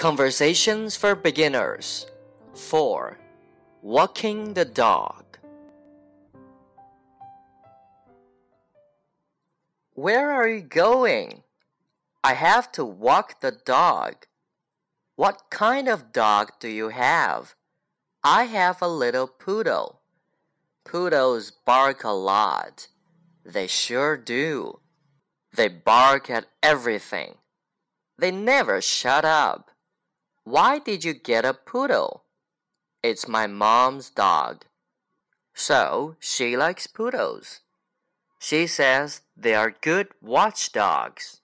Conversations for Beginners 4. Walking the Dog. Where are you going? I have to walk the dog. What kind of dog do you have? I have a little poodle. Poodles bark a lot. They sure do. They bark at everything. They never shut up. Why did you get a poodle? It's my mom's dog. So she likes poodles. She says they are good watchdogs.